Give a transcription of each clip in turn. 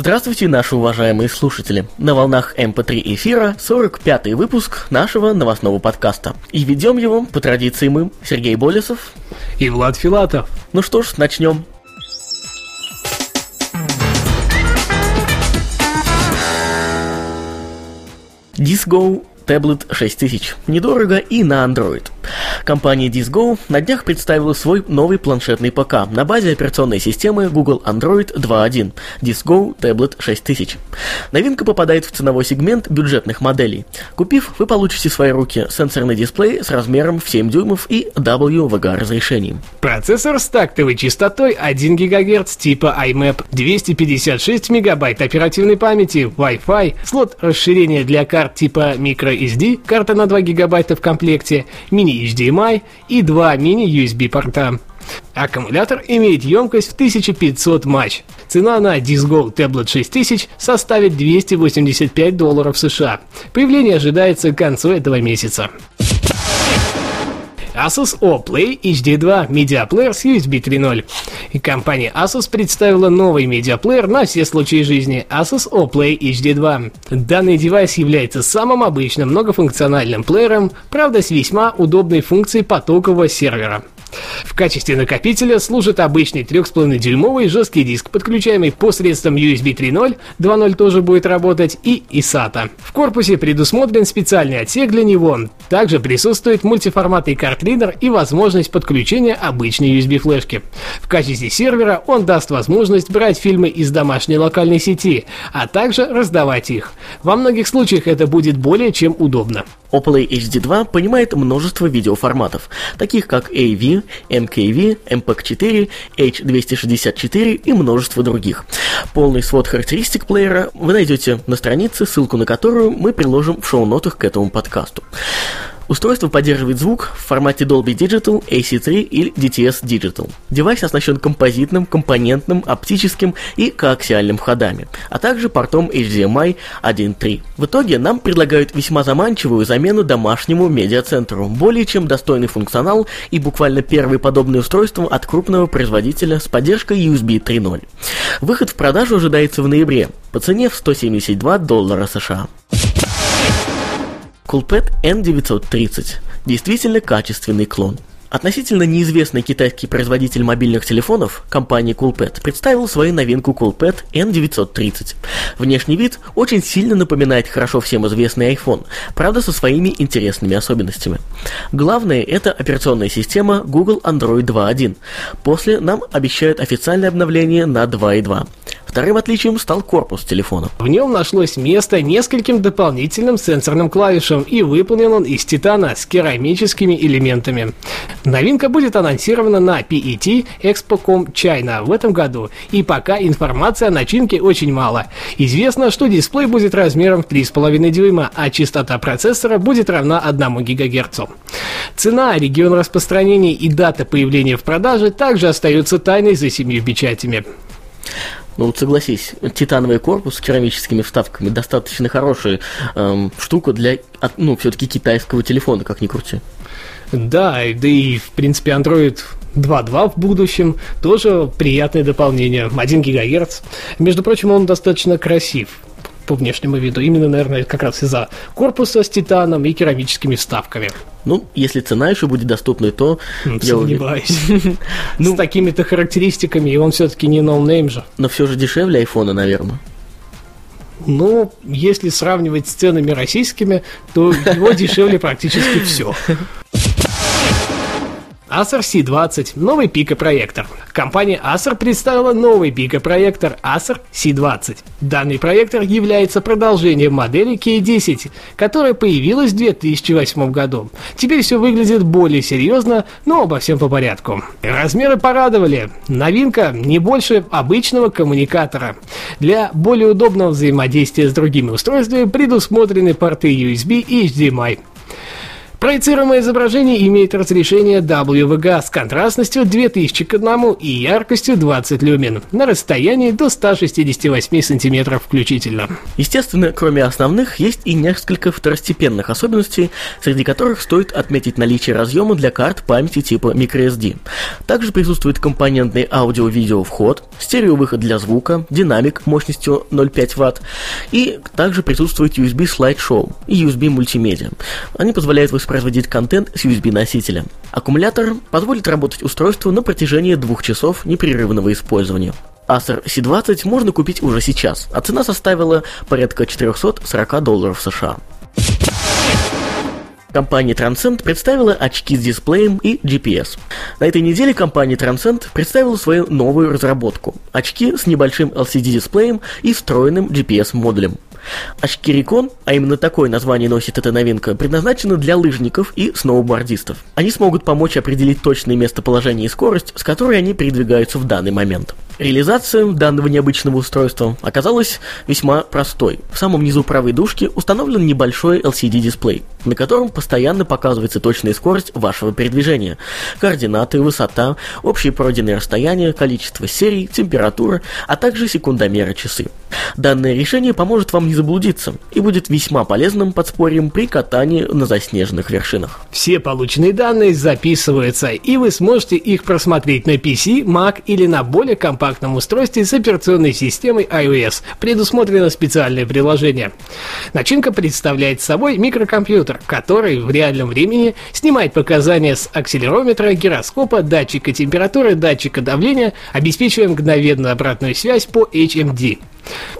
Здравствуйте, наши уважаемые слушатели! На волнах МП3 эфира 45-й выпуск нашего новостного подкаста. И ведем его, по традиции мы, Сергей Болесов. И Влад Филатов. Ну что ж, начнем. DisGo Tablet 6000. Недорого и на Android. Компания DisGo на днях представила свой новый планшетный ПК на базе операционной системы Google Android 2.1 DisGo Tablet 6000. Новинка попадает в ценовой сегмент бюджетных моделей. Купив, вы получите в свои руки сенсорный дисплей с размером в 7 дюймов и WVGA разрешением. Процессор с тактовой частотой 1 ГГц типа iMap, 256 МБ оперативной памяти, Wi-Fi, слот расширения для карт типа microSD, карта на 2 ГБ в комплекте, мини-HDMI и два мини-USB порта. Аккумулятор имеет емкость в 1500 матч. Цена на DisGo Tablet 6000 составит 285 долларов США. Появление ожидается к концу этого месяца. Asus O Play HD2 медиаплеер с USB 3.0. И компания Asus представила новый медиаплеер на все случаи жизни Asus O Play HD2. Данный девайс является самым обычным многофункциональным плеером, правда с весьма удобной функцией потокового сервера. В качестве накопителя служит обычный 3,5-дюймовый жесткий диск, подключаемый посредством USB 3.0, 2.0 тоже будет работать, и ISATA. В корпусе предусмотрен специальный отсек для него. Также присутствует мультиформатный картридер и возможность подключения обычной USB-флешки. В качестве сервера он даст возможность брать фильмы из домашней локальной сети, а также раздавать их. Во многих случаях это будет более чем удобно. O!Play HD2 понимает множество видеоформатов, таких как AVI, MKV, MPEG-4, H264 и множество других. Полный свод характеристик плеера вы найдете на странице, ссылку на которую мы приложим в шоу-нотах к этому подкасту. Устройство поддерживает звук в формате Dolby Digital, AC3 или DTS Digital. Девайс оснащен композитным, компонентным, оптическим и коаксиальным выходами, а также портом HDMI 1.3. В итоге нам предлагают весьма заманчивую замену домашнему медиацентру, более чем достойный функционал и буквально первые подобные устройства от крупного производителя с поддержкой USB 3.0. Выход в продажу ожидается в ноябре по цене в 172 доллара США. Coolpad N930 – действительно качественный клон. Относительно неизвестный китайский производитель мобильных телефонов, компания Coolpad, представил свою новинку Coolpad N930. Внешний вид очень сильно напоминает хорошо всем известный iPhone, правда со своими интересными особенностями. Главное – это операционная система Google Android 2.1. После нам обещают официальное обновление на 2.2. Вторым отличием стал корпус телефона. В нем нашлось место нескольким дополнительным сенсорным клавишам и выполнен он из титана с керамическими элементами. Новинка будет анонсирована на PET Expo.com China в этом году, и пока информации о начинке очень мало. Известно, что дисплей будет размером в 3,5 дюйма, а частота процессора будет равна 1 ГГц. Цена, регион распространения и дата появления в продаже также остаются тайной за семью печатями. Ну вот согласись, титановый корпус с керамическими вставками достаточно хорошая эм, штука для, ну, все-таки китайского телефона, как ни крути. Да, да и, в принципе, Android 2.2 в будущем тоже приятное дополнение. 1 ГГц. Между прочим, он достаточно красив по внешнему виду. Именно, наверное, как раз из-за корпуса с титаном и керамическими вставками. Ну, если цена еще будет доступной, то... Ну, я сомневаюсь. Ну, С такими-то характеристиками, и он все-таки не no name же. Но все же дешевле айфона, наверное. Ну, если сравнивать с ценами российскими, то его дешевле практически все. Acer C20, новый пикопроектор. Компания Acer представила новый пикопроектор Acer C20. Данный проектор является продолжением модели K10, которая появилась в 2008 году. Теперь все выглядит более серьезно, но обо всем по порядку. Размеры порадовали. Новинка не больше обычного коммуникатора. Для более удобного взаимодействия с другими устройствами предусмотрены порты USB и HDMI. Проецируемое изображение имеет разрешение WVGA с контрастностью 2000 к 1 и яркостью 20 люмен на расстоянии до 168 см включительно. Естественно, кроме основных, есть и несколько второстепенных особенностей, среди которых стоит отметить наличие разъема для карт памяти типа microSD. Также присутствует компонентный аудио-видео вход, стереовыход для звука, динамик мощностью 0,5 Вт, и также присутствует USB слайд-шоу и USB мультимедиа. Они позволяют воспроизводить воспроизводить контент с USB-носителя. Аккумулятор позволит работать устройству на протяжении двух часов непрерывного использования. Acer C20 можно купить уже сейчас, а цена составила порядка 440 долларов США. Компания Transcend представила очки с дисплеем и GPS. На этой неделе компания Transcend представила свою новую разработку – очки с небольшим LCD-дисплеем и встроенным GPS-модулем – Recon, а именно такое название носит эта новинка, предназначены для лыжников и сноубордистов. Они смогут помочь определить точное местоположение и скорость, с которой они передвигаются в данный момент. Реализация данного необычного устройства оказалась весьма простой. В самом низу правой дужки установлен небольшой LCD-дисплей, на котором постоянно показывается точная скорость вашего передвижения, координаты, высота, общее пройденное расстояние, количество серий, температура, а также секундомеры часы. Данное решение поможет вам не заблудиться и будет весьма полезным подспорьем при катании на заснеженных вершинах. Все полученные данные записываются, и вы сможете их просмотреть на PC, Mac или на более компактном компактном устройстве с операционной системой iOS. Предусмотрено специальное приложение. Начинка представляет собой микрокомпьютер, который в реальном времени снимает показания с акселерометра, гироскопа, датчика температуры, датчика давления, обеспечивая мгновенную обратную связь по HMD.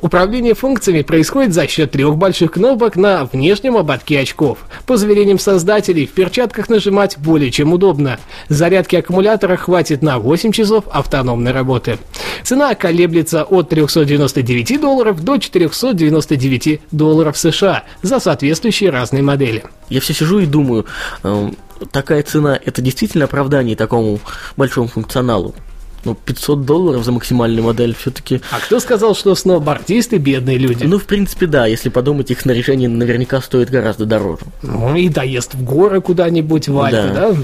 Управление функциями происходит за счет трех больших кнопок на внешнем ободке очков. По заверениям создателей, в перчатках нажимать более чем удобно. Зарядки аккумулятора хватит на 8 часов автономной работы. Цена колеблется от 399 долларов до 499 долларов США за соответствующие разные модели. Я все сижу и думаю, э, такая цена это действительно оправдание такому большому функционалу? Ну, 500 долларов за максимальную модель все-таки. А кто сказал, что сноубордисты бедные люди? Ну, в принципе, да. Если подумать, их снаряжение наверняка стоит гораздо дороже. Ну, и доезд в горы куда-нибудь, в Альпы, да. да?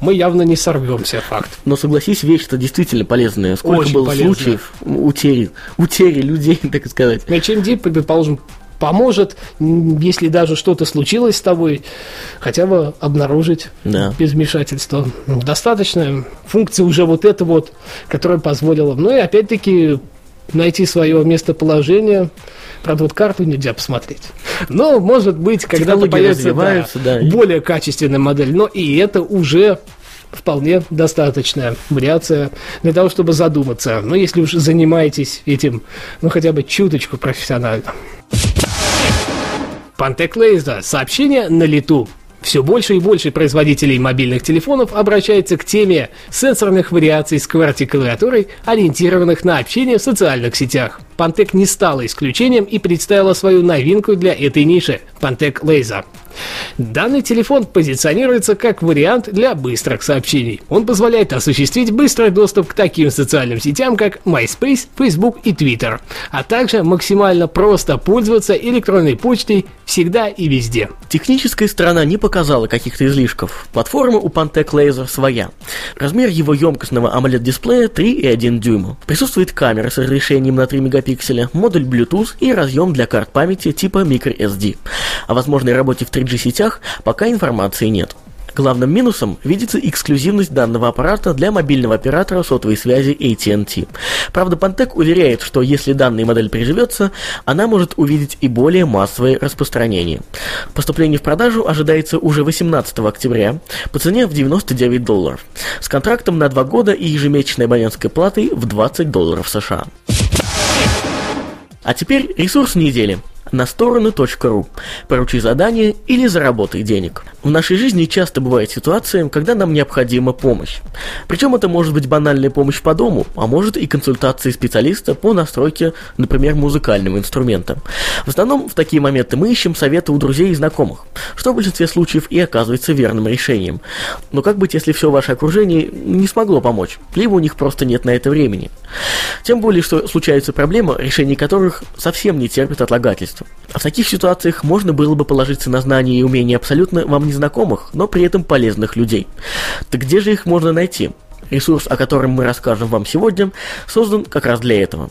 Мы явно не сорвемся, факт. Но согласись, вещь-то действительно полезная. Сколько Очень было полезная. случаев утери, утери людей, так сказать. HMD, предположим, поможет, если даже что-то случилось с тобой, хотя бы обнаружить да. без вмешательства. Достаточная функция уже вот эта вот, которая позволила. Ну и опять-таки найти свое местоположение. Правда, вот карту нельзя посмотреть. Но, может быть, когда-то появится да, да. более качественная модель. Но и это уже вполне достаточная вариация для того, чтобы задуматься. Но если уж занимаетесь этим, ну хотя бы чуточку профессионально. Пантек Лейза. Сообщение на лету. Все больше и больше производителей мобильных телефонов обращается к теме сенсорных вариаций с QWERTY-клавиатурой, ориентированных на общение в социальных сетях. Pantec не стала исключением и представила свою новинку для этой ниши – Pantec Laser. Данный телефон позиционируется как вариант для быстрых сообщений. Он позволяет осуществить быстрый доступ к таким социальным сетям, как MySpace, Facebook и Twitter, а также максимально просто пользоваться электронной почтой всегда и везде. Техническая сторона не показала каких-то излишков. Платформа у Pantec Laser своя. Размер его емкостного AMOLED-дисплея 3,1 дюйма. Присутствует камера с разрешением на 3 мегапикселя, модуль Bluetooth и разъем для карт памяти типа microSD. О возможной работе в 3G-сетях пока информации нет. Главным минусом видится эксклюзивность данного аппарата для мобильного оператора сотовой связи AT&T. Правда, Pantec уверяет, что если данная модель приживется, она может увидеть и более массовое распространение. Поступление в продажу ожидается уже 18 октября по цене в 99 долларов, с контрактом на 2 года и ежемесячной абонентской платой в 20 долларов США. А теперь ресурс недели – на сторону.ру. Поручи задание или заработай денег. В нашей жизни часто бывает ситуация, когда нам необходима помощь. Причем это может быть банальная помощь по дому, а может и консультации специалиста по настройке, например, музыкального инструмента. В основном в такие моменты мы ищем советы у друзей и знакомых, что в большинстве случаев и оказывается верным решением. Но как быть, если все ваше окружение не смогло помочь, либо у них просто нет на это времени? Тем более, что случаются проблемы, решение которых совсем не терпит отлагательства. А в таких ситуациях можно было бы положиться на знания и умения абсолютно вам незнакомых, но при этом полезных людей. Так где же их можно найти? Ресурс, о котором мы расскажем вам сегодня, создан как раз для этого.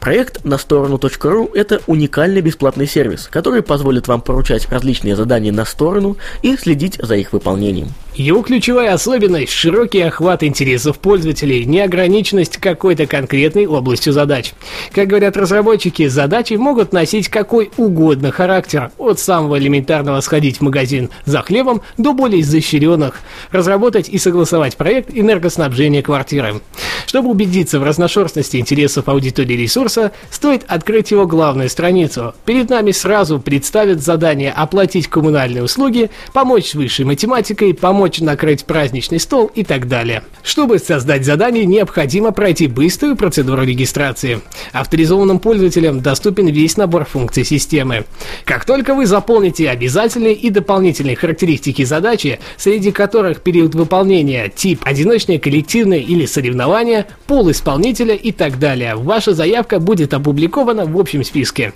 Проект на сторону.ру – это уникальный бесплатный сервис, который позволит вам поручать различные задания на сторону и следить за их выполнением. Его ключевая особенность – широкий охват интересов пользователей, неограниченность какой-то конкретной областью задач. Как говорят разработчики, задачи могут носить какой угодно характер, от самого элементарного сходить в магазин за хлебом до более изощренных – разработать и согласовать проект энергоснабжения квартиры. Чтобы убедиться в разношерстности интересов аудитории ресурса, стоит открыть его главную страницу. Перед нами сразу представят задание оплатить коммунальные услуги, помочь с высшей математикой, помочь помочь накрыть праздничный стол и так далее. Чтобы создать задание, необходимо пройти быструю процедуру регистрации. Авторизованным пользователям доступен весь набор функций системы. Как только вы заполните обязательные и дополнительные характеристики задачи, среди которых период выполнения, тип, одиночное, коллективное или соревнование, пол исполнителя и так далее, ваша заявка будет опубликована в общем списке.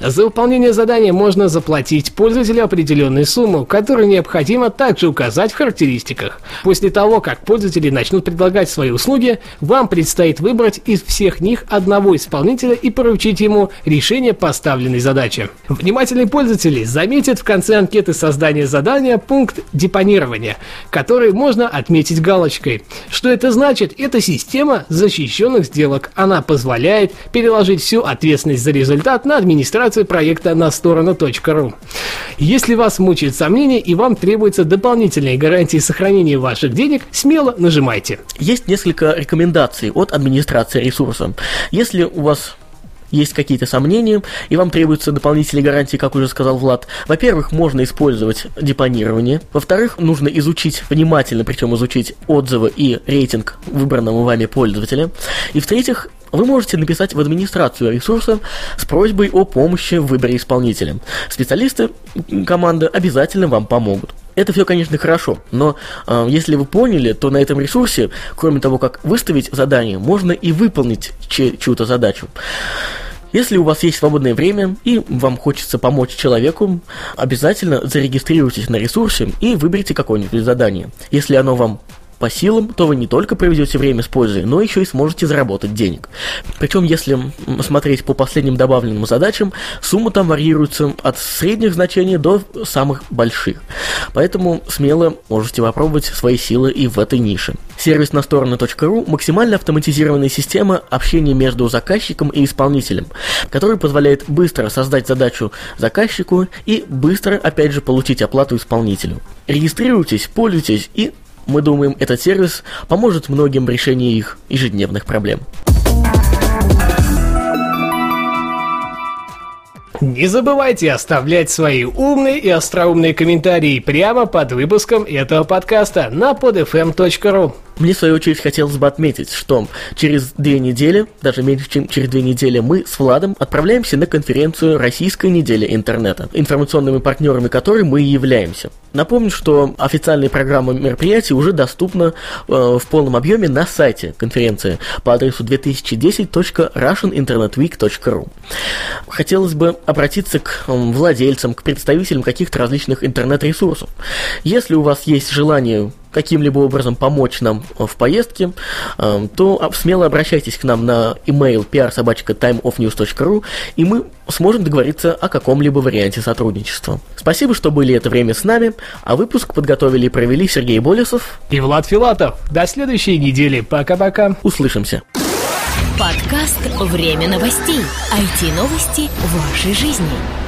За выполнение задания можно заплатить пользователю определенную сумму, которую необходимо также указать в характеристиках. После того, как пользователи начнут предлагать свои услуги, вам предстоит выбрать из всех них одного исполнителя и поручить ему решение поставленной задачи. Внимательные пользователи заметят в конце анкеты создания задания пункт депонирования, который можно отметить галочкой. Что это значит? Это система защищенных сделок. Она позволяет переложить всю ответственность за результат на администрацию администрацию проекта на сторону.ру. Если вас мучают сомнения и вам требуются дополнительные гарантии сохранения ваших денег, смело нажимайте. Есть несколько рекомендаций от администрации ресурса. Если у вас есть какие-то сомнения, и вам требуются дополнительные гарантии, как уже сказал Влад. Во-первых, можно использовать депонирование. Во-вторых, нужно изучить внимательно, причем изучить отзывы и рейтинг выбранного вами пользователя. И в-третьих, вы можете написать в администрацию ресурса с просьбой о помощи в выборе исполнителя. Специалисты команды обязательно вам помогут. Это все, конечно, хорошо, но э, если вы поняли, то на этом ресурсе, кроме того, как выставить задание, можно и выполнить чью-то задачу. Если у вас есть свободное время и вам хочется помочь человеку, обязательно зарегистрируйтесь на ресурсе и выберите какое-нибудь задание. Если оно вам по силам, то вы не только проведете время с пользой, но еще и сможете заработать денег. Причем, если смотреть по последним добавленным задачам, суммы там варьируются от средних значений до самых больших. Поэтому смело можете попробовать свои силы и в этой нише. Сервис на сторону.ру – максимально автоматизированная система общения между заказчиком и исполнителем, которая позволяет быстро создать задачу заказчику и быстро, опять же, получить оплату исполнителю. Регистрируйтесь, пользуйтесь и мы думаем, этот сервис поможет многим в решении их ежедневных проблем. Не забывайте оставлять свои умные и остроумные комментарии прямо под выпуском этого подкаста на podfm.ru. Мне, в свою очередь, хотелось бы отметить, что через две недели, даже меньше, чем через две недели, мы с Владом отправляемся на конференцию «Российская неделя интернета», информационными партнерами которой мы и являемся. Напомню, что официальная программа мероприятий уже доступна э, в полном объеме на сайте конференции по адресу 2010.russianinternetweek.ru. Хотелось бы обратиться к владельцам, к представителям каких-то различных интернет-ресурсов. Если у вас есть желание каким-либо образом помочь нам в поездке, э, то смело обращайтесь к нам на email prsobachka.timeofnews.ru и мы сможем договориться о каком-либо варианте сотрудничества. Спасибо, что были это время с нами, а выпуск подготовили и провели Сергей Болесов и Влад Филатов. До следующей недели. Пока-пока. Услышимся. Подкаст «Время новостей». IT-новости вашей жизни.